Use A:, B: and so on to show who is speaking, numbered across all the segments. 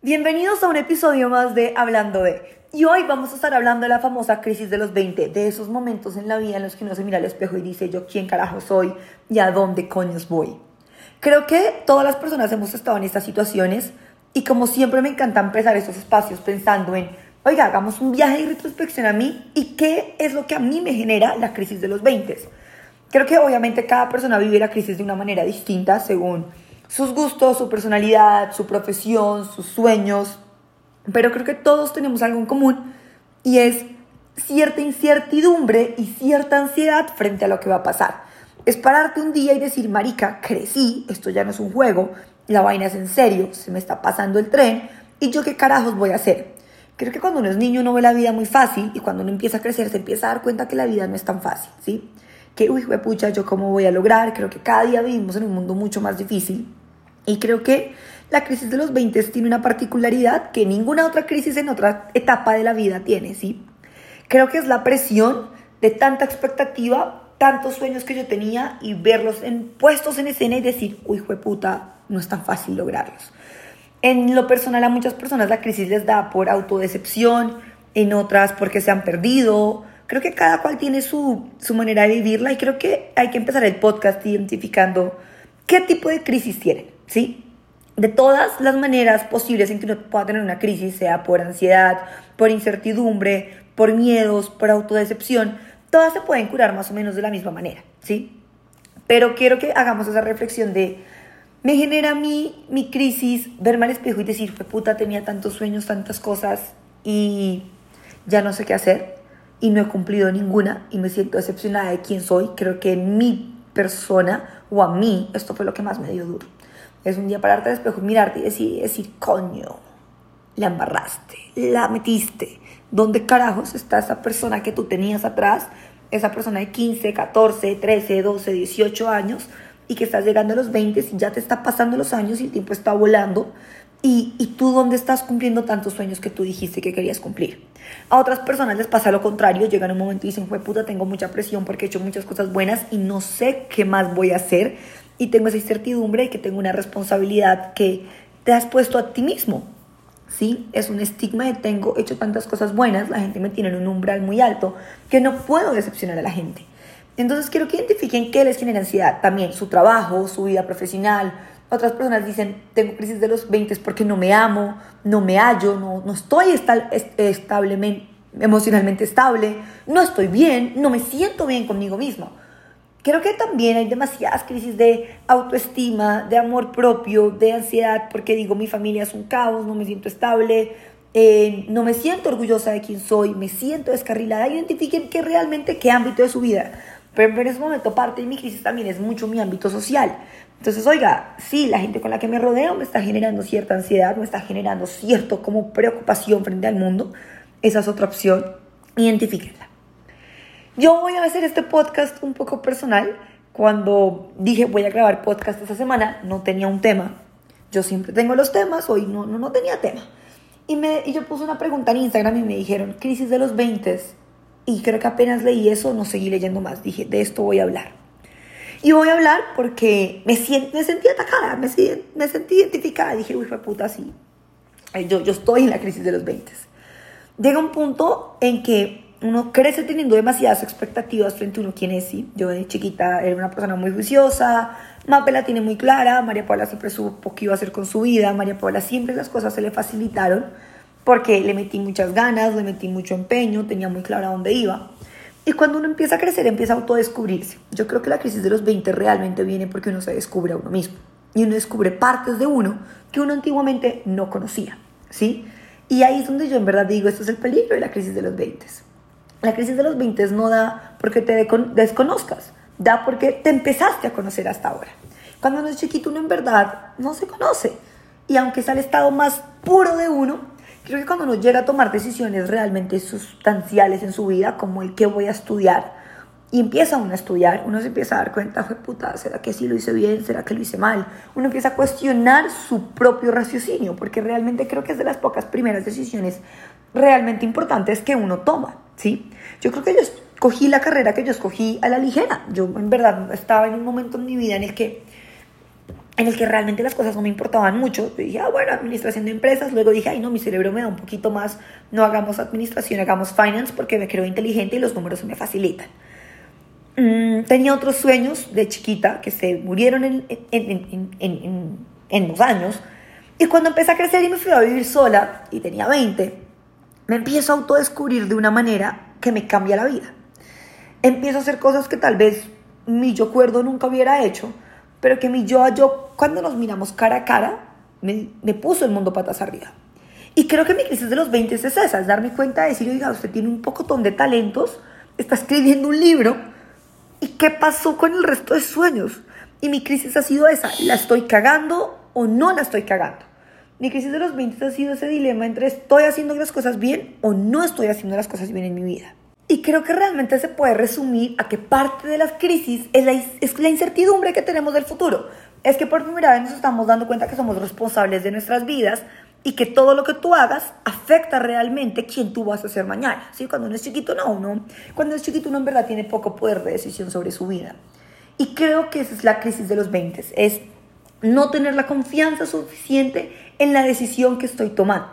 A: Bienvenidos a un episodio más de Hablando de. Y hoy vamos a estar hablando de la famosa crisis de los 20, de esos momentos en la vida en los que uno se mira al espejo y dice yo quién carajo soy y a dónde coños voy. Creo que todas las personas hemos estado en estas situaciones y como siempre me encanta empezar estos espacios pensando en, oiga, hagamos un viaje de retrospección a mí y qué es lo que a mí me genera la crisis de los 20. Creo que obviamente cada persona vive la crisis de una manera distinta según sus gustos, su personalidad, su profesión, sus sueños, pero creo que todos tenemos algo en común y es cierta incertidumbre y cierta ansiedad frente a lo que va a pasar. Es pararte un día y decir, marica, crecí, esto ya no es un juego, la vaina es en serio, se me está pasando el tren y yo qué carajos voy a hacer. Creo que cuando uno es niño uno ve la vida muy fácil y cuando uno empieza a crecer se empieza a dar cuenta que la vida no es tan fácil, ¿sí? Que, uy, pucha, ¿yo cómo voy a lograr? Creo que cada día vivimos en un mundo mucho más difícil y creo que la crisis de los 20 tiene una particularidad que ninguna otra crisis en otra etapa de la vida tiene, ¿sí? Creo que es la presión de tanta expectativa, tantos sueños que yo tenía y verlos en, puestos en escena y decir, uy, puta, no es tan fácil lograrlos. En lo personal a muchas personas la crisis les da por autodecepción, en otras porque se han perdido. Creo que cada cual tiene su, su manera de vivirla y creo que hay que empezar el podcast identificando qué tipo de crisis tienen. ¿Sí? De todas las maneras posibles en que uno pueda tener una crisis, sea por ansiedad, por incertidumbre, por miedos, por autodecepción, todas se pueden curar más o menos de la misma manera, ¿sí? Pero quiero que hagamos esa reflexión de, me genera a mí mi crisis verme al espejo y decir, puta, tenía tantos sueños, tantas cosas y ya no sé qué hacer y no he cumplido ninguna y me siento decepcionada de quién soy. Creo que en mi persona o a mí esto fue lo que más me dio duro. Es un día pararte al espejo mirarte y decir, decir, coño, la embarraste, la metiste. ¿Dónde carajos está esa persona que tú tenías atrás? Esa persona de 15, 14, 13, 12, 18 años y que estás llegando a los 20 y ya te está pasando los años y el tiempo está volando. Y, y, tú dónde estás cumpliendo tantos sueños que tú dijiste que querías cumplir. A otras personas les pasa lo contrario, llegan un momento y dicen, fue puta, tengo mucha presión porque he hecho muchas cosas buenas y no sé qué más voy a hacer y tengo esa incertidumbre de que tengo una responsabilidad que te has puesto a ti mismo. ¿Sí? Es un estigma de tengo hecho tantas cosas buenas, la gente me tiene en un umbral muy alto que no puedo decepcionar a la gente. Entonces quiero que identifiquen qué les genera ansiedad. También su trabajo, su vida profesional. Otras personas dicen, tengo crisis de los 20 porque no me amo, no me hallo, no, no estoy establemente, emocionalmente estable, no estoy bien, no me siento bien conmigo mismo. Creo que también hay demasiadas crisis de autoestima, de amor propio, de ansiedad, porque digo, mi familia es un caos, no me siento estable, eh, no me siento orgullosa de quién soy, me siento descarrilada. Identifiquen qué realmente, qué ámbito de su vida. Pero en ese momento parte de mi crisis también es mucho mi ámbito social. Entonces, oiga, sí, la gente con la que me rodeo me está generando cierta ansiedad, me está generando cierto como preocupación frente al mundo. Esa es otra opción. Identifíquenla. Yo voy a hacer este podcast un poco personal. Cuando dije voy a grabar podcast esta semana, no tenía un tema. Yo siempre tengo los temas, hoy no, no, no tenía tema. Y, me, y yo puse una pregunta en Instagram y me dijeron, crisis de los 20. Y creo que apenas leí eso, no seguí leyendo más. Dije, de esto voy a hablar. Y voy a hablar porque me, siento, me sentí atacada, me, me sentí identificada. Dije, uy, fue puta, sí. Yo, yo estoy en la crisis de los 20. Llega un punto en que uno crece teniendo demasiadas expectativas frente a uno quién es, sí. Yo de chiquita era una persona muy juiciosa, Mape la tiene muy clara, María Paula siempre supo qué iba a hacer con su vida, María Paula siempre las cosas se le facilitaron porque le metí muchas ganas, le metí mucho empeño, tenía muy clara dónde iba. Y cuando uno empieza a crecer, empieza a autodescubrirse. Yo creo que la crisis de los 20 realmente viene porque uno se descubre a uno mismo. Y uno descubre partes de uno que uno antiguamente no conocía, ¿sí? Y ahí es donde yo en verdad digo, esto es el peligro de la crisis de los 20 la crisis de los 20 no da porque te desconozcas, da porque te empezaste a conocer hasta ahora. Cuando uno es chiquito, uno en verdad no se conoce. Y aunque es al estado más puro de uno, creo que cuando uno llega a tomar decisiones realmente sustanciales en su vida, como el que voy a estudiar, y empieza uno a estudiar, uno se empieza a dar cuenta, fue puta, ¿será que sí lo hice bien? ¿Será que lo hice mal? Uno empieza a cuestionar su propio raciocinio, porque realmente creo que es de las pocas primeras decisiones realmente importantes que uno toma, ¿sí? Yo creo que yo escogí la carrera que yo escogí a la ligera. Yo en verdad estaba en un momento en mi vida en el que en el que realmente las cosas no me importaban mucho. Yo dije, ah, bueno, administración de empresas. Luego dije, ay, no, mi cerebro me da un poquito más. No hagamos administración, hagamos finance porque me creo inteligente y los números se me facilitan. Mm, tenía otros sueños de chiquita que se murieron en, en, en, en, los años. Y cuando empecé a crecer y me fui a vivir sola, y tenía 20, me empiezo a autodescubrir de una manera que me cambia la vida. Empiezo a hacer cosas que tal vez mi yo cuerdo nunca hubiera hecho pero que mi yo a yo, cuando nos miramos cara a cara, me, puso el mundo patas arriba. Y creo que mi crisis de los 20 es esa, es darme cuenta de decir, oiga, usted tiene un pocotón de talentos, está escribiendo un libro, ¿y qué pasó con el resto de sueños? Y mi crisis ha sido esa, ¿la estoy cagando o no la estoy cagando? Mi crisis de los 20 ha sido ese dilema entre estoy haciendo las cosas bien o no estoy haciendo las cosas bien en mi vida. Y creo que realmente se puede resumir a que parte de las crisis es la, es la incertidumbre que tenemos del futuro. Es que por primera vez nos estamos dando cuenta que somos responsables de nuestras vidas y que todo lo que tú hagas afecta realmente quién tú vas a ser mañana. ¿sí? Cuando uno es chiquito, no, uno, cuando es chiquito uno en verdad tiene poco poder de decisión sobre su vida. Y creo que esa es la crisis de los 20, es no tener la confianza suficiente en la decisión que estoy tomando.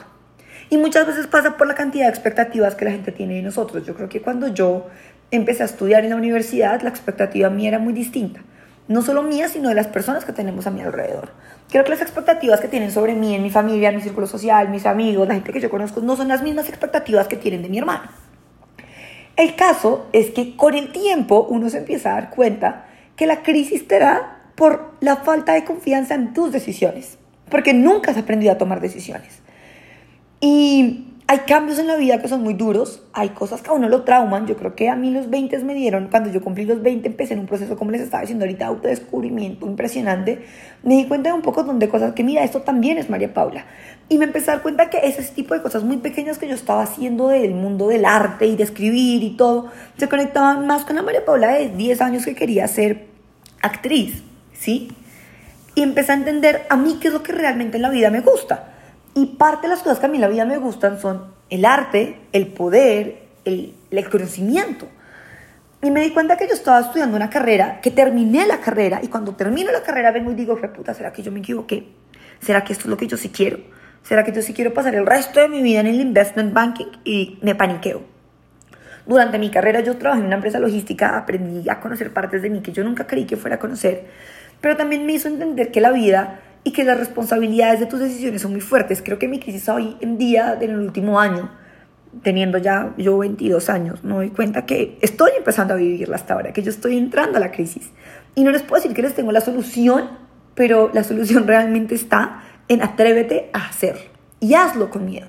A: Y muchas veces pasa por la cantidad de expectativas que la gente tiene de nosotros. Yo creo que cuando yo empecé a estudiar en la universidad, la expectativa mía era muy distinta. No solo mía, sino de las personas que tenemos a mi alrededor. Creo que las expectativas que tienen sobre mí, en mi familia, en mi círculo social, mis amigos, la gente que yo conozco, no son las mismas expectativas que tienen de mi hermano. El caso es que con el tiempo uno se empieza a dar cuenta que la crisis te da por la falta de confianza en tus decisiones, porque nunca has aprendido a tomar decisiones. Y hay cambios en la vida que son muy duros, hay cosas que a uno lo trauman. Yo creo que a mí los 20 me dieron, cuando yo cumplí los 20, empecé en un proceso, como les estaba diciendo ahorita, autodescubrimiento impresionante. Me di cuenta de un poco de cosas que, mira, esto también es María Paula. Y me empecé a dar cuenta que ese tipo de cosas muy pequeñas que yo estaba haciendo del mundo del arte y de escribir y todo, se conectaban más con la María Paula de 10 años que quería ser actriz, ¿sí? Y empecé a entender a mí qué es lo que realmente en la vida me gusta. Y parte de las cosas que a mí en la vida me gustan son el arte, el poder, el, el conocimiento. Y me di cuenta que yo estaba estudiando una carrera, que terminé la carrera, y cuando termino la carrera vengo y digo, puta, ¿será que yo me equivoqué? ¿Será que esto es lo que yo sí quiero? ¿Será que yo sí quiero pasar el resto de mi vida en el investment banking? Y me paniqueo. Durante mi carrera yo trabajé en una empresa logística, aprendí a conocer partes de mí que yo nunca creí que fuera a conocer, pero también me hizo entender que la vida y que las responsabilidades de tus decisiones son muy fuertes. Creo que mi crisis hoy en día, en el último año, teniendo ya yo 22 años, me doy cuenta que estoy empezando a vivirla hasta ahora, que yo estoy entrando a la crisis. Y no les puedo decir que les tengo la solución, pero la solución realmente está en atrévete a hacer y hazlo con miedo.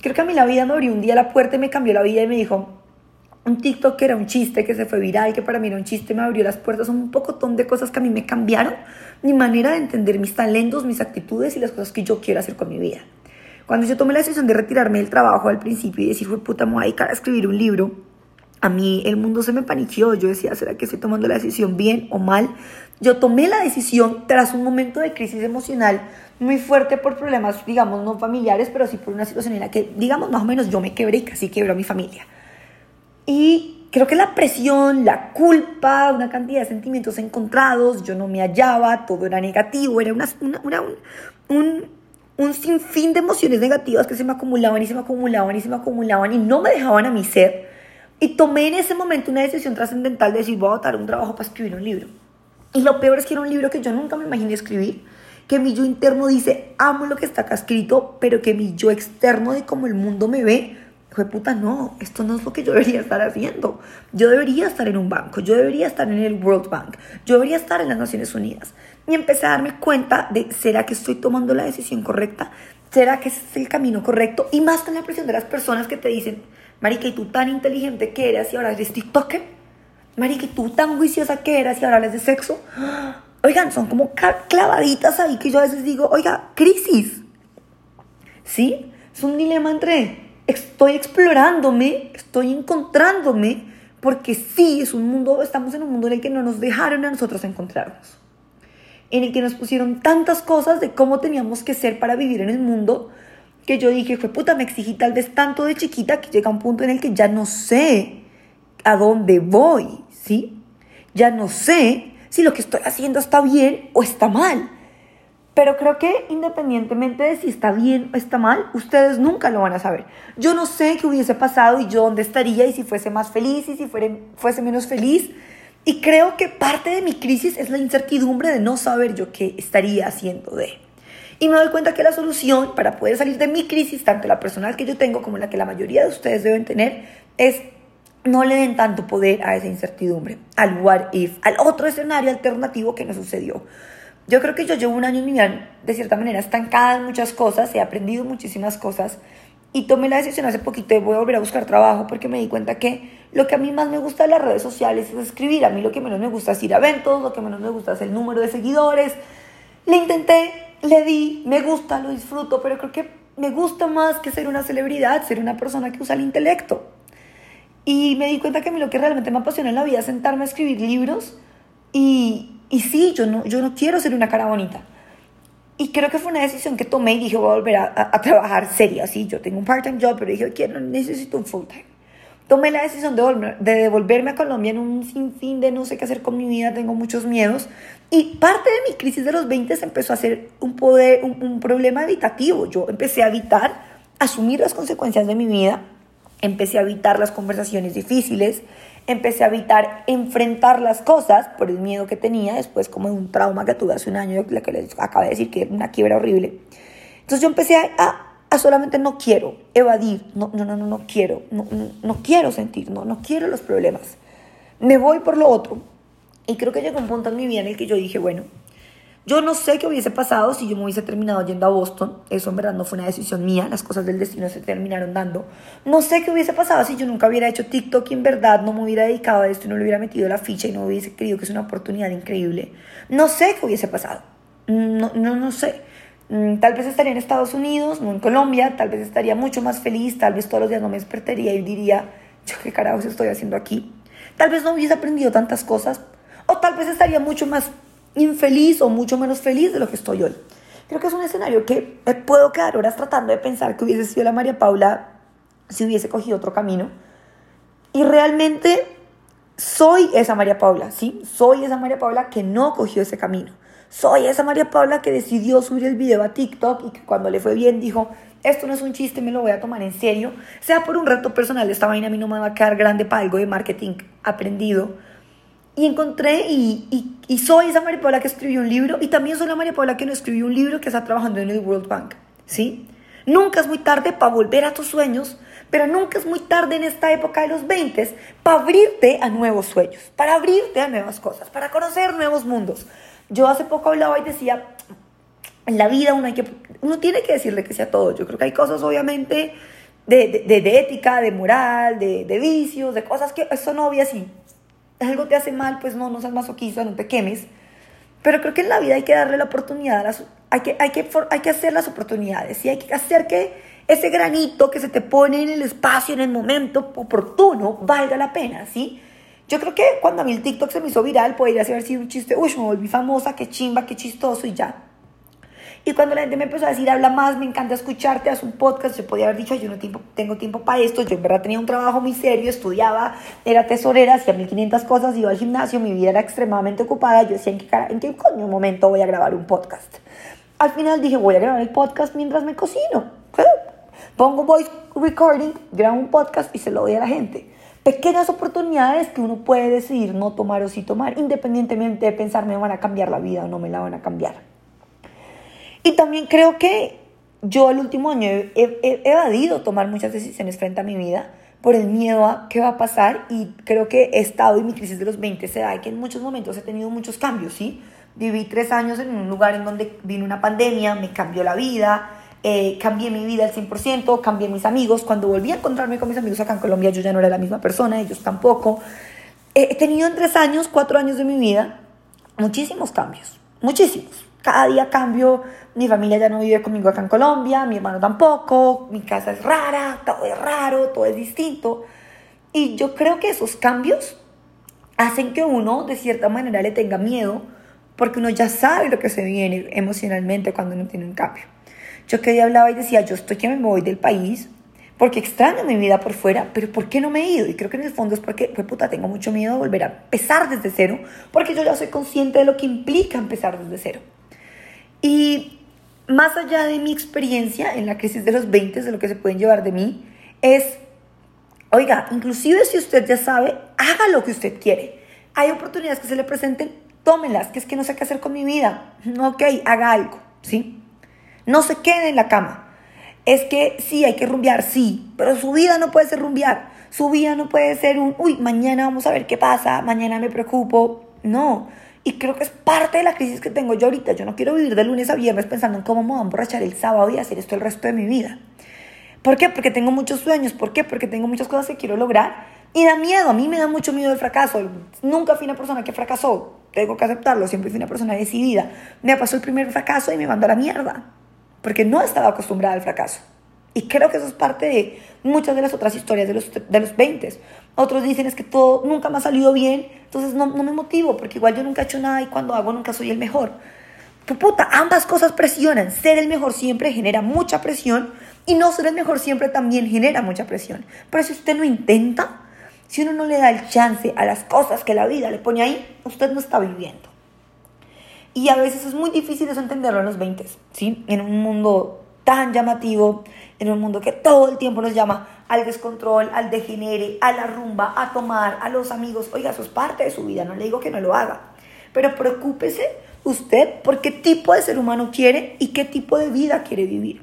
A: Creo que a mí la vida me abrió un día la puerta y me cambió la vida y me dijo, un TikTok que era un chiste, que se fue viral, que para mí era un chiste, me abrió las puertas, un pocotón de cosas que a mí me cambiaron mi manera de entender mis talentos, mis actitudes y las cosas que yo quiero hacer con mi vida. Cuando yo tomé la decisión de retirarme del trabajo al principio y decir, puta, me voy a dedicar escribir un libro, a mí el mundo se me paniqueó. Yo decía, ¿será que estoy tomando la decisión bien o mal? Yo tomé la decisión tras un momento de crisis emocional muy fuerte por problemas, digamos, no familiares, pero sí por una situación en la que, digamos, más o menos yo me quebré y casi quebró mi familia. Y creo que la presión, la culpa, una cantidad de sentimientos encontrados, yo no me hallaba, todo era negativo, era una, un, un, sinfín de emociones negativas que se me acumulaban y se me acumulaban y se me acumulaban y no me dejaban a mi ser. Y tomé en ese momento una decisión trascendental de decir, voy a botar un trabajo para escribir un libro. Y lo peor es que era un libro que yo nunca me imaginé escribir, que mi yo interno dice, amo lo que está acá escrito, pero que mi yo externo de cómo el mundo me ve, puta, no, esto no es lo que yo debería estar haciendo. Yo debería estar en un banco, yo debería estar en el World Bank, yo debería estar en las Naciones Unidas. Y empecé a darme cuenta de, ¿será que estoy tomando la decisión correcta? ¿Será que ese es el camino correcto? Y más con la presión de las personas que te dicen, Marica, ¿y tú tan inteligente que eras y ahora eres TikToker? Marica, ¿y tú tan juiciosa que eras y ahora hablas de sexo? Oigan, son como clavaditas ahí que yo a veces digo, oiga, crisis. ¿Sí? Es un dilema entre estoy explorándome, estoy encontrándome, porque sí, es un mundo, estamos en un mundo en el que no nos dejaron a nosotros encontrarnos, en el que nos pusieron tantas cosas de cómo teníamos que ser para vivir en el mundo, que yo dije, fue puta, me exigí tal vez tanto de chiquita que llega un punto en el que ya no sé a dónde voy, ¿sí? Ya no sé si lo que estoy haciendo está bien o está mal. Pero creo que independientemente de si está bien o está mal, ustedes nunca lo van a saber. Yo no sé qué hubiese pasado y yo dónde estaría y si fuese más feliz y si fuese menos feliz. Y creo que parte de mi crisis es la incertidumbre de no saber yo qué estaría haciendo de. Y me doy cuenta que la solución para poder salir de mi crisis, tanto la personal que yo tengo como la que la mayoría de ustedes deben tener, es no le den tanto poder a esa incertidumbre, al what if, al otro escenario alternativo que nos sucedió. Yo creo que yo llevo un año en mi vida de cierta manera estancada en muchas cosas, he aprendido muchísimas cosas y tomé la decisión hace poquito de voy a volver a buscar trabajo porque me di cuenta que lo que a mí más me gusta de las redes sociales es escribir. A mí lo que menos me gusta es ir a eventos, lo que menos me gusta es el número de seguidores. Le intenté, le di, me gusta, lo disfruto, pero creo que me gusta más que ser una celebridad, ser una persona que usa el intelecto. Y me di cuenta que a mí lo que realmente me apasiona en la vida es sentarme a escribir libros y, y sí, yo no, yo no quiero ser una cara bonita. Y creo que fue una decisión que tomé y dije, voy a volver a, a, trabajar seria, sí, yo tengo un part-time job, pero dije, quiero, necesito un full-time. Tomé la decisión de, de devolverme a Colombia en un sinfín de no sé qué hacer con mi vida, tengo muchos miedos. Y parte de mi crisis de los 20 empezó a ser un, poder, un, un problema evitativo. Yo empecé a evitar asumir las consecuencias de mi vida, empecé a evitar las conversaciones difíciles, empecé a evitar enfrentar las cosas por el miedo que tenía, después como un trauma que tuve hace un año, la que les acabo de decir que una quiebra horrible. Entonces yo empecé a, a, solamente no quiero evadir, no, no, no, no, no quiero, no, no, no quiero sentir, no, no quiero los problemas. Me voy por lo otro. Y creo que llegó un punto en mi vida en el que yo dije, bueno, yo no sé qué hubiese pasado si yo me hubiese terminado yendo a Boston. Eso en verdad no fue una decisión mía. Las cosas del destino se terminaron dando. No sé qué hubiese pasado si yo nunca hubiera hecho TikTok y en verdad no me hubiera dedicado a esto y no le hubiera metido la ficha y no hubiese creído que es una oportunidad increíble. No sé qué hubiese pasado. No, no, no sé. Mm, tal vez estaría en Estados Unidos, no en Colombia. Tal vez estaría mucho más feliz. Tal vez todos los días no me despertaría y diría, yo qué carajos estoy haciendo aquí. Tal vez no hubiese aprendido tantas cosas. O tal vez estaría mucho más infeliz o mucho menos feliz de lo que estoy hoy. Creo que es un escenario que puedo quedar horas tratando de pensar que hubiese sido la María Paula si hubiese cogido otro camino. Y realmente soy esa María Paula, ¿sí? Soy esa María Paula que no cogió ese camino. Soy esa María Paula que decidió subir el video a TikTok y que cuando le fue bien dijo, esto no es un chiste, me lo voy a tomar en serio. Sea por un reto personal, esta vaina a mí no me va a quedar grande para algo de marketing aprendido y encontré y, y, soy esa María Paula que escribió un libro y también soy la María Paula que no escribió un libro que está trabajando en el World Bank, ¿sí? Nunca es muy tarde para volver a tus sueños, pero nunca es muy tarde en esta época de los 20 para abrirte a nuevos sueños, para abrirte a nuevas cosas, para conocer nuevos mundos. Yo hace poco hablaba y decía, en la vida uno, hay que, uno tiene que decirle que sea todo. Yo creo que hay cosas obviamente de, de, de ética, de moral, de, de, vicios, de cosas que son obvias y algo te hace mal, pues no, no seas masoquista, no te quemes. Pero creo que en la vida hay que darle la oportunidad, las, hay, que, hay, que, hay que hacer las oportunidades y hay que hacer que ese granito que se te pone en el espacio, en el momento oportuno, valga la pena, ¿sí? Yo creo que cuando a mí el TikTok se me hizo viral, podría haber sido un chiste, uy, me volví famosa, qué chimba, qué chistoso y ya. Y cuando la gente me empezó a decir, habla más, me encanta escucharte, haz un podcast, yo podía haber dicho, yo no tengo tiempo para esto, yo en verdad tenía un trabajo muy serio, estudiaba, era tesorera, hacía 1500 cosas, iba al gimnasio, mi vida era extremadamente ocupada, yo decía, ¿en qué, en qué coño momento voy a grabar un podcast? Al final dije, voy a grabar el podcast mientras me cocino. Pongo voice recording, grabo un podcast y se lo doy a la gente pequeñas oportunidades que uno puede decidir no tomar o sí tomar, independientemente de pensar me van a cambiar la vida o no me la van a cambiar. Y también creo que yo el último año he, evadido tomar muchas decisiones frente a mi vida por el miedo a qué va a pasar y creo que he estado en mi crisis de los 20 se da que en muchos momentos he tenido muchos cambios, ¿sí? Viví tres años en un lugar en donde vino una pandemia, me cambió la vida, eh, cambié mi vida al 100%, cambié mis amigos. Cuando volví a encontrarme con mis amigos acá en Colombia, yo ya no era la misma persona, ellos tampoco. he tenido en tres años, cuatro años de mi vida, muchísimos cambios, muchísimos cada día cambio, mi familia ya no vive conmigo acá en Colombia, mi hermano tampoco, mi casa es rara, todo es raro, todo es distinto. Y yo creo que esos cambios hacen que uno de cierta manera le tenga miedo porque uno ya sabe lo que se viene emocionalmente cuando uno tiene un cambio. Yo que día hablaba y decía, yo estoy que me voy del país porque extraño mi vida por fuera, pero ¿por qué no me he ido? Y creo que en el fondo es porque, pues puta, tengo mucho miedo de volver a empezar desde cero, porque yo ya soy consciente de lo que implica empezar desde cero. Y más allá de mi experiencia en la crisis de los 20, de lo que se pueden llevar de mí, es, oiga, inclusive si usted ya sabe, haga lo que usted quiere. Hay oportunidades que se le presenten, tómelas, que es que no sé qué hacer con mi vida. Ok, haga algo, ¿sí? No se quede en la cama. Es que sí, hay que rumbear, sí, pero su vida no puede ser rumbear. Su vida no puede ser un, uy, mañana vamos a ver qué pasa, mañana me preocupo. No, y creo que es parte de la crisis que tengo yo ahorita. Yo no quiero vivir de lunes a viernes pensando en cómo me voy a emborrachar el sábado y hacer esto el resto de mi vida. ¿Por qué? Porque tengo muchos sueños. ¿Por qué? Porque tengo muchas cosas que quiero lograr. Y da miedo. A mí me da mucho miedo el fracaso. Nunca fui una persona que fracasó. Tengo que aceptarlo. Siempre fui una persona decidida. Me pasó el primer fracaso y me mandó a la mierda. Porque no estaba acostumbrada al fracaso. Y creo que eso es parte de muchas de las otras historias de los, de los 20. Otros dicen es que todo nunca me ha salido bien, entonces no, no me motivo, porque igual yo nunca he hecho nada y cuando hago nunca soy el mejor. Tu puta, ambas cosas presionan. Ser el mejor siempre genera mucha presión y no ser el mejor siempre también genera mucha presión. Pero si usted no intenta, si uno no le da el chance a las cosas que la vida le pone ahí, usted no está viviendo. Y a veces es muy difícil eso entenderlo en los 20, ¿sí? En un mundo tan llamativo, en un mundo que todo el tiempo nos llama al descontrol, al degenere, a la rumba, a tomar, a los amigos. Oiga, eso es parte de su vida, no le digo que no lo haga. Pero preocúpese usted por qué tipo de ser humano quiere y qué tipo de vida quiere vivir.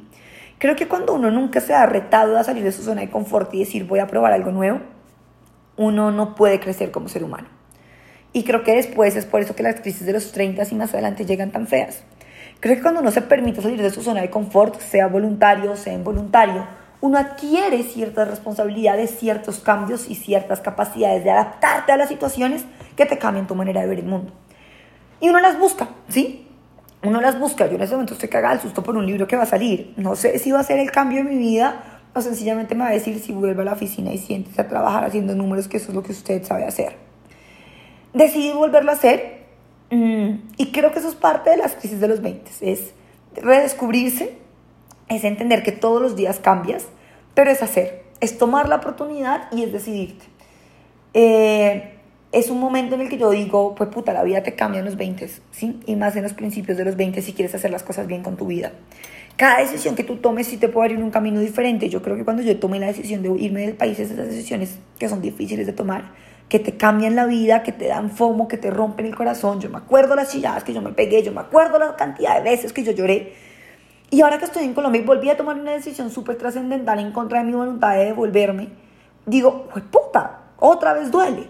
A: Creo que cuando uno nunca se ha retado a salir de su zona de confort y decir voy a probar algo nuevo, uno no puede crecer como ser humano. Y creo que después es por eso que las crisis de los 30 y más adelante llegan tan feas. Creo que cuando uno se permite salir de su zona de confort, sea voluntario, sea involuntario, uno adquiere ciertas responsabilidades, ciertos cambios y ciertas capacidades de adaptarte a las situaciones que te cambian tu manera de ver el mundo. Y uno las busca, ¿sí? Uno las busca. Yo en ese momento estoy cagada al susto por un libro que va a salir. No sé si va a ser el cambio de mi vida o sencillamente me va a decir si vuelve a la oficina y siéntese a trabajar haciendo números, que eso es lo que usted sabe hacer. Decidí volverlo a hacer y creo que eso es parte de las crisis de los 20. Es redescubrirse, es entender que todos los días cambias, pero es hacer, es tomar la oportunidad y es decidirte. Eh, es un momento en el que yo digo, pues puta, la vida te cambia en los 20, ¿sí? Y más en los principios de los 20 si quieres hacer las cosas bien con tu vida. Cada decisión que tú tomes sí te puede abrir un camino diferente. Yo creo que cuando yo tomé la decisión de irme del país, esas decisiones que son difíciles de tomar, que te cambian la vida, que te dan fomo, que te rompen el corazón. Yo me acuerdo las chilladas que yo me pegué, yo me acuerdo la cantidad de veces que yo lloré y ahora que estoy en Colombia y volví a tomar una decisión súper trascendental en contra de mi voluntad de devolverme, digo, pues puta, otra vez duele.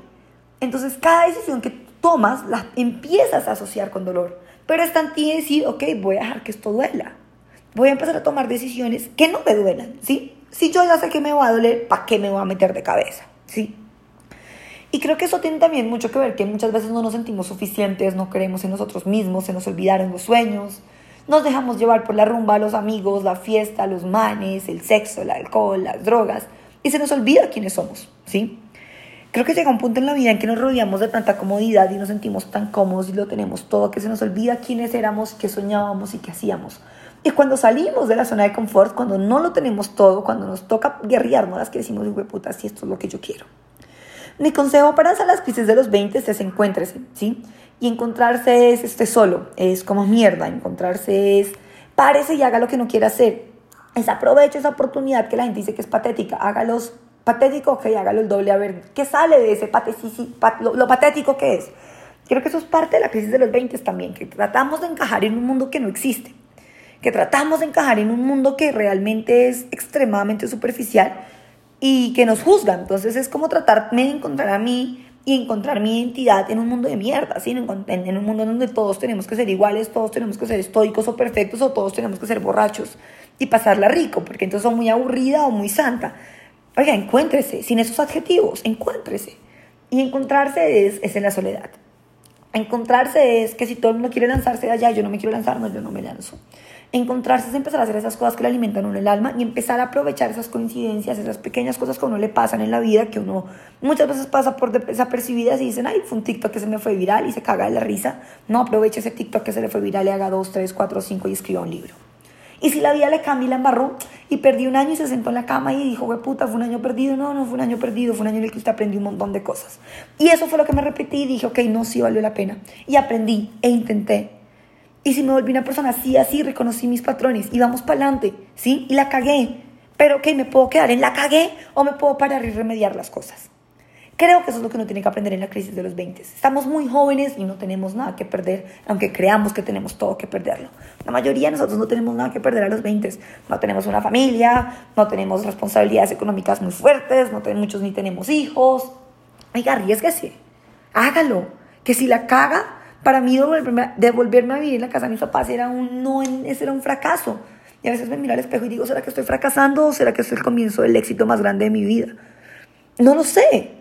A: Entonces cada decisión que tomas la empiezas a asociar con dolor. Pero está en ti decir, ok, voy a dejar que esto duela. Voy a empezar a tomar decisiones que no me duelan, ¿sí? Si yo ya sé que me va a doler, ¿para qué me voy a meter de cabeza? ¿Sí? Y creo que eso tiene también mucho que ver, que muchas veces no nos sentimos suficientes, no creemos en nosotros mismos, se nos olvidaron los sueños, nos dejamos llevar por la rumba, los amigos, la fiesta, los manes, el sexo, el alcohol, las drogas, y se nos olvida quiénes somos, ¿sí? Creo que llega un punto en la vida en que nos rodeamos de tanta comodidad y nos sentimos tan cómodos y lo tenemos todo que se nos olvida quiénes éramos, qué soñábamos y qué hacíamos. Y cuando salimos de la zona de confort, cuando no lo tenemos todo, cuando nos toca guerrearnos, las que decimos, puta, si esto es lo que yo quiero. Mi consejo para las crisis de los 20 es encuéntrese, ¿sí? Y encontrarse es este solo, es como mierda, encontrarse es párese y haga lo que no quiera hacer. Es aproveche esa oportunidad que la gente dice que es patética, hágalos patético, ok, hágalo el doble, a ver qué sale de ese lo, lo, patético que es. Creo que eso es parte de la crisis de los 20 también, que tratamos de encajar en un mundo que no existe, que tratamos de encajar en un mundo que realmente es extremadamente superficial y que nos juzga. Entonces es como tratarme de encontrar a mí y encontrar mi identidad en un mundo de mierda, ¿sí? en, en un mundo donde todos tenemos que ser iguales, todos tenemos que ser estoicos o perfectos o todos tenemos que ser borrachos y pasarla rico, porque entonces son muy aburrida o muy santa. Oiga, encuéntrese, sin esos adjetivos, encuéntrese. Y encontrarse es, es en la soledad. Encontrarse es que si todo el mundo quiere lanzarse de allá, yo no me quiero lanzar, no, yo no me lanzo. Encontrarse es empezar a hacer esas cosas que le alimentan a uno el alma y empezar a aprovechar esas coincidencias, esas pequeñas cosas que a uno le pasan en la vida, que uno muchas veces pasa por desapercibidas y dicen, ay, fue un TikTok que se me fue viral y se caga de la risa. No, aproveche ese TikTok que se le fue viral y haga dos, tres, cuatro, cinco y escriba un libro. Y si la vida le cambia y la embarró y perdió un año y se sentó en la cama y dijo, güey, puta, fue un año perdido. No, no fue un año perdido, fue un año en el que usted aprendió un montón de cosas. Y eso fue lo que me repetí y dije, ok, no, sí valió la pena. Y aprendí e intenté Y si me volví una persona así, así, reconocí mis patrones y vamos para adelante, ¿sí? Y la cagué. Pero que me puedo quedar en la cagué o me puedo parar y remediar las cosas. Creo que eso es lo que uno tiene que aprender en la crisis de los 20. Estamos muy jóvenes y no tenemos nada que perder, aunque creamos que tenemos todo que perderlo. La mayoría de nosotros no tenemos nada que perder a los 20. No tenemos una familia, no tenemos responsabilidades económicas muy fuertes, no tenemos, muchos ni tenemos hijos. Oiga, arriesguese, hágalo. Que si la caga, para mí devolverme, a vivir en la casa de mis papás era un, no, ese era un fracaso. Y a veces me miro al espejo y digo, ¿será que estoy fracasando o será que es el comienzo del éxito más grande de mi vida? No lo sé.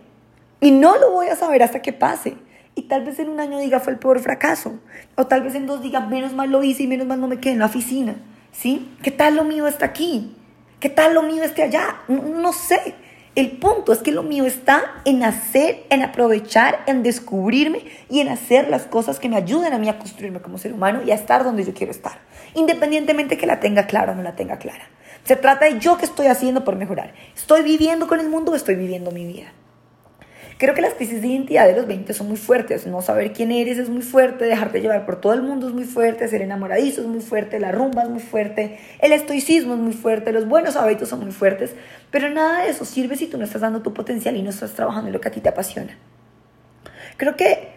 A: Y no lo voy a saber hasta que pase. Y tal vez en un año diga fue el peor fracaso. O tal vez en dos diga menos mal lo hice y menos mal no me quedé en la oficina. ¿Sí? ¿Qué tal lo mío está aquí? ¿Qué tal lo mío esté allá? No, sé. El punto es que lo mío está en hacer, en aprovechar, en descubrirme y en hacer las cosas que me ayuden a mí a construirme como ser humano y a estar donde yo quiero estar. Independientemente que la tenga clara o no la tenga clara. Se trata de yo qué estoy haciendo por mejorar. ¿Estoy viviendo con el mundo o estoy viviendo mi vida? Creo que las crisis de identidad de los 20 son muy fuertes. No saber quién eres es muy fuerte, dejarte llevar por todo el mundo es muy fuerte, ser enamoradizo es muy fuerte, la rumba es muy fuerte, el estoicismo es muy fuerte, los buenos hábitos son muy fuertes, pero nada de eso sirve si tú no estás dando tu potencial y no estás trabajando en lo que a ti te apasiona. Creo que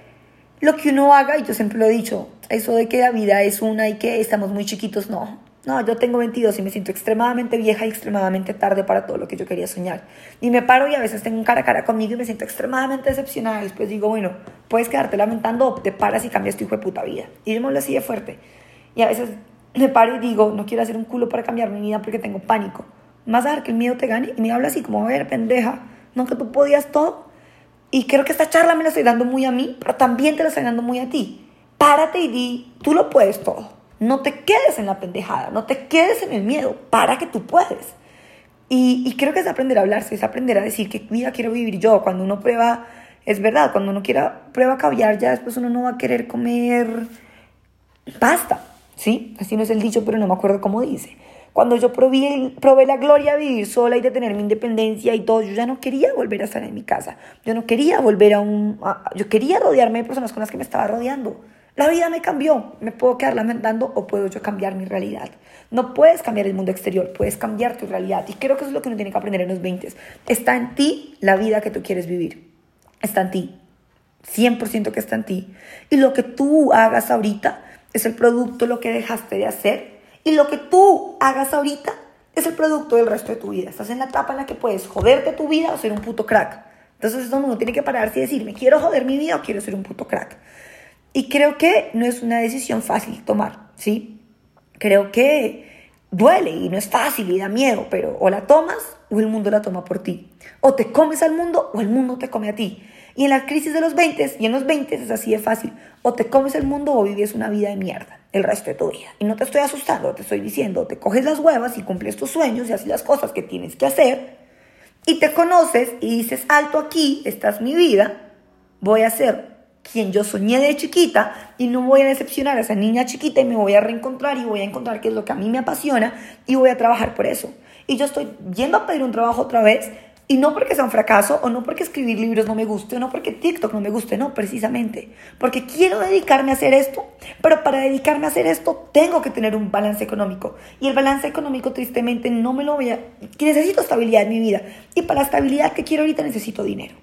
A: lo que uno haga, y yo siempre lo he dicho, eso de que la vida es una y que estamos muy chiquitos, no. No, yo tengo 22 y me siento extremadamente vieja y extremadamente tarde para todo lo que yo quería soñar. Y me paro y a veces tengo un cara a cara conmigo y me siento extremadamente decepcionada. Y después digo, bueno, puedes quedarte lamentando o te paras y cambias tu hijo de puta vida. Y yo me lo así de fuerte. Y a veces me paro y digo, no quiero hacer un culo para cambiar mi vida porque tengo pánico. Más a dar que el miedo te gane. Y me habla así como, a ver, pendeja, no que tú podías todo. Y creo que esta charla me la estoy dando muy a mí, pero también te la estoy dando muy a ti. Párate y di, tú lo puedes todo. No te quedes en la pendejada, no te quedes en el miedo, para que tú puedes. Y, creo que es aprender a hablarse, es aprender a decir qué vida quiero vivir yo. Cuando uno prueba, es verdad, cuando uno quiera, prueba caviar, ya después uno no va a querer comer pasta, ¿sí? Así no es el dicho, pero no me acuerdo cómo dice. Cuando yo probé la gloria de vivir sola y de tener mi independencia y todo, yo ya no quería volver a estar en mi casa. Yo no quería volver a un... yo quería rodearme de personas con las que me estaba rodeando. La vida me cambió, me puedo quedar lamentando o puedo yo cambiar mi realidad. No puedes cambiar el mundo exterior, puedes cambiar tu realidad. Y creo que eso es lo que uno tiene que aprender en los 20. Está en ti la vida que tú quieres vivir. Está en ti. 100% que está en ti. Y lo que tú hagas ahorita es el producto de lo que dejaste de hacer. Y lo que tú hagas ahorita es el producto del resto de tu vida. Estás en la etapa en la que puedes joderte tu vida o ser un puto crack. Entonces es donde uno tiene que pararse y decir, ¿me quiero joder mi vida o quiero ser un puto crack? Y creo que no es una decisión fácil tomar, ¿sí? Creo que duele y no es fácil y da miedo, pero o la tomas o el mundo la toma por ti. O te comes al mundo o el mundo te come a ti. Y en la crisis de los 20 y en los 20 es así de fácil. O te comes el mundo o vives una vida de mierda el resto de tu vida. Y no te estoy asustando, te estoy diciendo, te coges las huevas y cumples tus sueños y haces las cosas que tienes que hacer. Y te conoces y dices, alto aquí, esta es mi vida, voy a hacer quien yo soñé de chiquita y no voy a decepcionar a esa niña chiquita y me voy a reencontrar y voy a encontrar qué es lo que a mí me apasiona y voy a trabajar por eso. Y yo estoy yendo a pedir un trabajo otra vez y no porque sea un fracaso o no porque escribir libros no me guste o no porque TikTok no me guste, no, precisamente. Porque quiero dedicarme a hacer esto, pero para dedicarme a hacer esto tengo que tener un balance económico. Y el balance económico tristemente no me lo voy a... necesito estabilidad en mi vida. Y para la estabilidad que quiero ahorita necesito dinero.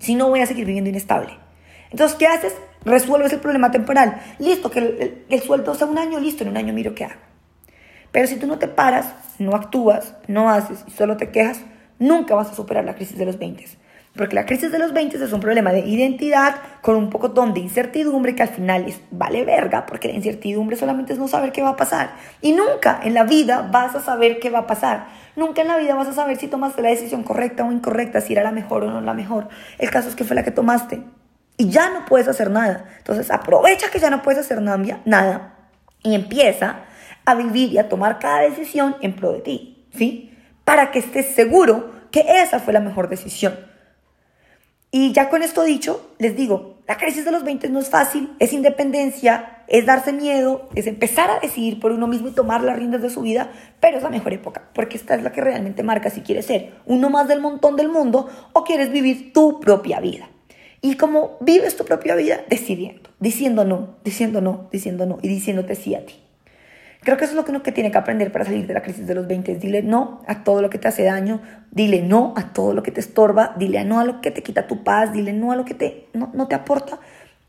A: Si no voy a seguir viviendo inestable. Entonces, ¿qué haces? Resuelves el problema temporal. Listo, que el, sueldo sea un año, listo, en un año miro qué hago. Pero si tú no te paras, no actúas, no haces y solo te quejas, nunca vas a superar la crisis de los 20. Porque la crisis de los 20 es un problema de identidad con un poco de incertidumbre que al final es vale verga, porque la incertidumbre solamente es no saber qué va a pasar. Y nunca en la vida vas a saber qué va a pasar. Nunca en la vida vas a saber si tomaste la decisión correcta o incorrecta, si era la mejor o no la mejor. El caso es que fue la que tomaste y ya no puedes hacer nada. Entonces aprovecha que ya no puedes hacer nada y empieza a vivir y a tomar cada decisión en pro de ti, ¿sí? Para que estés seguro que esa fue la mejor decisión. Y ya con esto dicho, les digo, la crisis de los 20 no es fácil, es independencia, es darse miedo, es empezar a decidir por uno mismo y tomar las riendas de su vida, pero es la mejor época, porque esta es la que realmente marca si quieres ser uno más del montón del mundo o quieres vivir tu propia vida. Y como vives tu propia vida decidiendo, diciendo no, diciendo no, diciendo no y diciéndote sí a ti. Creo que eso es lo que uno que tiene que aprender para salir de la crisis de los 20. Dile no a todo lo que te hace daño, dile no a todo lo que te estorba, dile no a lo que te quita tu paz, dile no a lo que te, no, no te aporta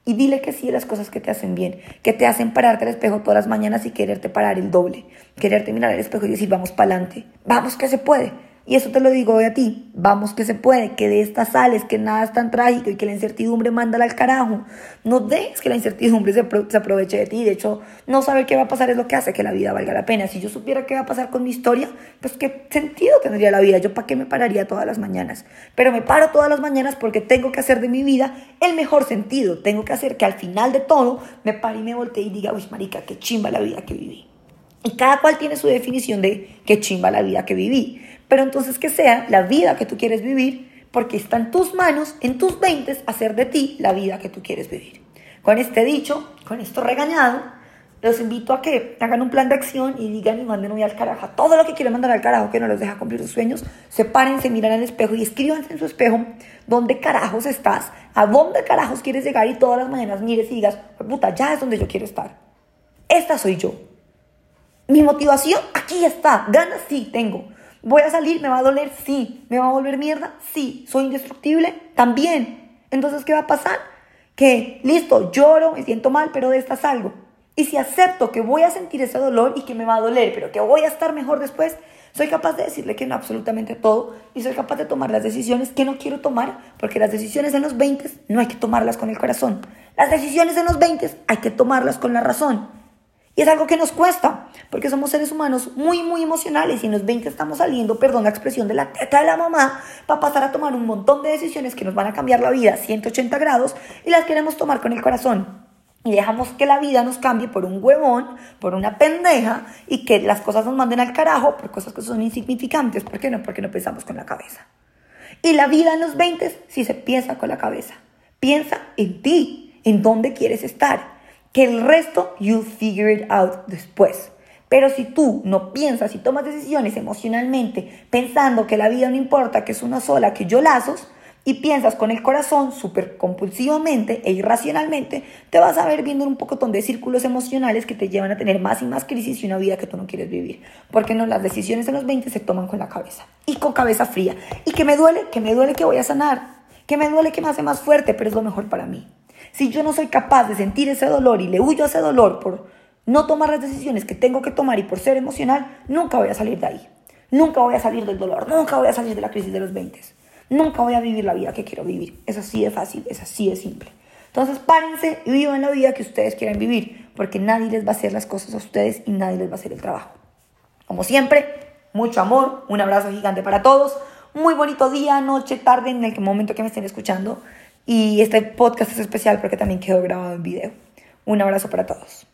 A: y dile que sí a las cosas que te hacen bien, que te hacen pararte al espejo todas las mañanas y quererte parar el doble, quererte mirar al espejo y decir vamos para adelante, vamos que se puede. Y eso te lo digo hoy a ti. Vamos que se puede, que de estas sales, que nada es tan trágico y que la incertidumbre manda al carajo. No dejes que la incertidumbre se, se, aproveche de ti. De hecho, no saber qué va a pasar es lo que hace que la vida valga la pena. Si yo supiera qué va a pasar con mi historia, pues qué sentido tendría la vida. Yo para qué me pararía todas las mañanas. Pero me paro todas las mañanas porque tengo que hacer de mi vida el mejor sentido. Tengo que hacer que al final de todo me pare y me voltee y diga, uy, marica, qué chimba la vida que viví. Y cada cual tiene su definición de qué chimba la vida que viví. Pero entonces que sea la vida que tú quieres vivir, porque está en tus manos, en tus veintes, hacer de ti la vida que tú quieres vivir. Con este dicho, con esto regañado, los invito a que hagan un plan de acción y digan y manden hoy al carajo. Todo lo que quieren mandar al carajo que no los deja cumplir sus sueños, sepárense, miran al espejo y escríbanse en su espejo dónde carajos estás, a dónde carajos quieres llegar y todas las mañanas mires y digas, puta, ya es donde yo quiero estar. Esta soy yo. Mi motivación aquí está. Ganas sí tengo. ¿Voy a salir? ¿Me va a doler? Sí. ¿Me va a volver mierda? Sí. ¿Soy indestructible? También. Entonces, ¿qué va a pasar? Que, listo, lloro, me siento mal, pero de esta salgo. Y si acepto que voy a sentir ese dolor y que me va a doler, pero que voy a estar mejor después, soy capaz de decirle que no absolutamente todo y soy capaz de tomar las decisiones que no quiero tomar, porque las decisiones en los 20 no hay que tomarlas con el corazón. Las decisiones en los 20 hay que tomarlas con la razón. Y es algo que nos cuesta, porque somos seres humanos muy, muy emocionales y en los 20 estamos saliendo, perdón la expresión, de la teta de la mamá para pasar a tomar un montón de decisiones que nos van a cambiar la vida 180 grados y las queremos tomar con el corazón. Y dejamos que la vida nos cambie por un huevón, por una pendeja y que las cosas nos manden al carajo por cosas que son insignificantes. ¿Por qué no? Porque no pensamos con la cabeza. Y la vida en los 20 sí se piensa con la cabeza. Piensa en ti, en dónde quieres estar que el resto you figure it out después. Pero si tú no piensas y tomas decisiones emocionalmente pensando que la vida no importa, que es una sola, que yo lazos, y piensas con el corazón súper compulsivamente e irracionalmente, te vas a ver viendo un pocotón de círculos emocionales que te llevan a tener más y más crisis y una vida que tú no quieres vivir. Porque no, las decisiones en los 20 se toman con la cabeza y con cabeza fría. Y que me duele, que me duele que voy a sanar, que me duele que me hace más fuerte, pero es lo mejor para mí. Si yo no soy capaz de sentir ese dolor y le huyo a ese dolor por no tomar las decisiones que tengo que tomar y por ser emocional, nunca voy a salir de ahí. Nunca voy a salir del dolor, nunca voy a salir de la crisis de los 20. Nunca voy a vivir la vida que quiero vivir. Es así de fácil, es así de simple. Entonces párense y vivan la vida que ustedes quieren vivir, porque nadie les va a hacer las cosas a ustedes y nadie les va a hacer el trabajo. Como siempre, mucho amor, un abrazo gigante para todos, muy bonito día, noche, tarde, en el momento que me estén escuchando. Y este podcast es especial porque también quedó grabado en video. Un abrazo para todos.